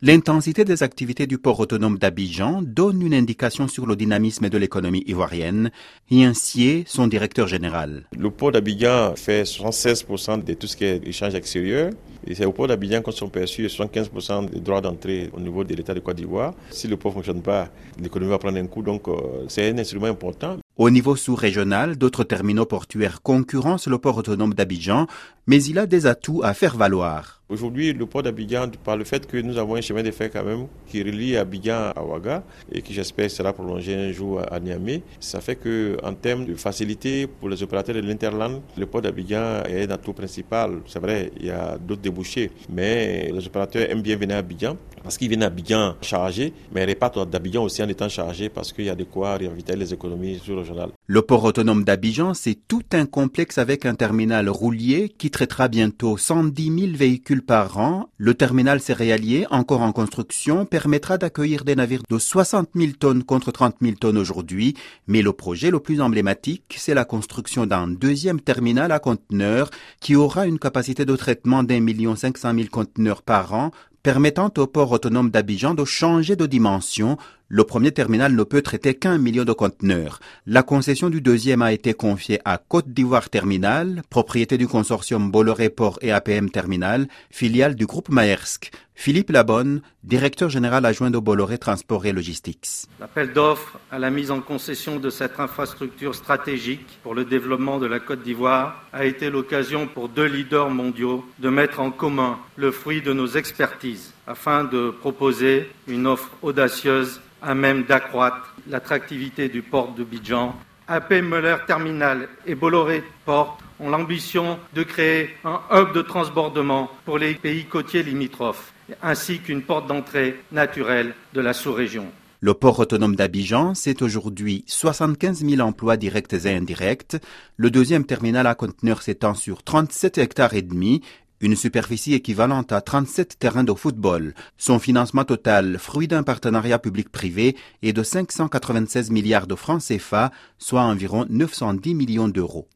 L'intensité des activités du port autonome d'Abidjan donne une indication sur le dynamisme de l'économie ivoirienne. ainsi son directeur général. Le port d'Abidjan fait 76% de tout ce qui est échange extérieur. Et c'est au port d'Abidjan qu'on sont perçus 75% des droits d'entrée au niveau de l'État de Côte d'Ivoire. Si le port ne fonctionne pas, l'économie va prendre un coup. Donc, euh, c'est un instrument important. Au niveau sous-régional, d'autres terminaux portuaires concurrencent le port autonome d'Abidjan, mais il a des atouts à faire valoir. Aujourd'hui, le port d'Abidjan, par le fait que nous avons un chemin de fer quand même qui relie Abidjan à Ouaga et qui j'espère sera prolongé un jour à Niamey, ça fait que en termes de facilité pour les opérateurs de l'interland, le port d'Abidjan est un atout principal. C'est vrai, il y a d'autres débouchés, mais les opérateurs aiment bien venir à Abidjan parce qu'ils viennent à Abidjan chargés, mais ils repartent d'Abidjan aussi en étant chargés parce qu'il y a de quoi ravitailler les économies Le port autonome d'Abidjan, c'est tout un complexe avec un terminal roulier qui traitera bientôt 110 000 véhicules par an. Le terminal céréalier, encore en construction, permettra d'accueillir des navires de 60 000 tonnes contre 30 000 tonnes aujourd'hui. Mais le projet le plus emblématique, c'est la construction d'un deuxième terminal à conteneurs qui aura une capacité de traitement d'un million cinq cent mille conteneurs par an permettant au port autonome d'Abidjan de changer de dimension. Le premier terminal ne peut traiter qu'un million de conteneurs. La concession du deuxième a été confiée à Côte d'Ivoire Terminal, propriété du consortium Bolloré Port et APM Terminal, filiale du groupe Maersk. Philippe Labonne, directeur général adjoint de Bolloré Transport et Logistics. L'appel d'offres à la mise en concession de cette infrastructure stratégique pour le développement de la Côte d'Ivoire a été l'occasion pour deux leaders mondiaux de mettre en commun le fruit de nos expertises afin de proposer une offre audacieuse à même d'accroître l'attractivité du port de Bidjan. AP Muller Terminal et Bolloré Port ont l'ambition de créer un hub de transbordement pour les pays côtiers limitrophes ainsi qu'une porte d'entrée naturelle de la sous-région. Le port autonome d'Abidjan, c'est aujourd'hui 75 000 emplois directs et indirects. Le deuxième terminal à conteneurs s'étend sur 37 hectares et demi, une superficie équivalente à 37 terrains de football. Son financement total, fruit d'un partenariat public-privé, est de 596 milliards de francs CFA, soit environ 910 millions d'euros.